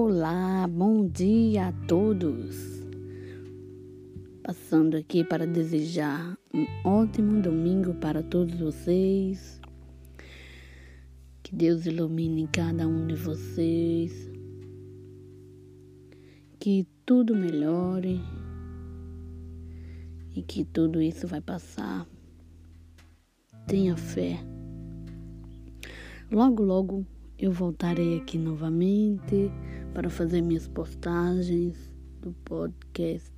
Olá, bom dia a todos. Passando aqui para desejar um ótimo domingo para todos vocês. Que Deus ilumine cada um de vocês. Que tudo melhore e que tudo isso vai passar. Tenha fé. Logo, logo eu voltarei aqui novamente para fazer minhas postagens do podcast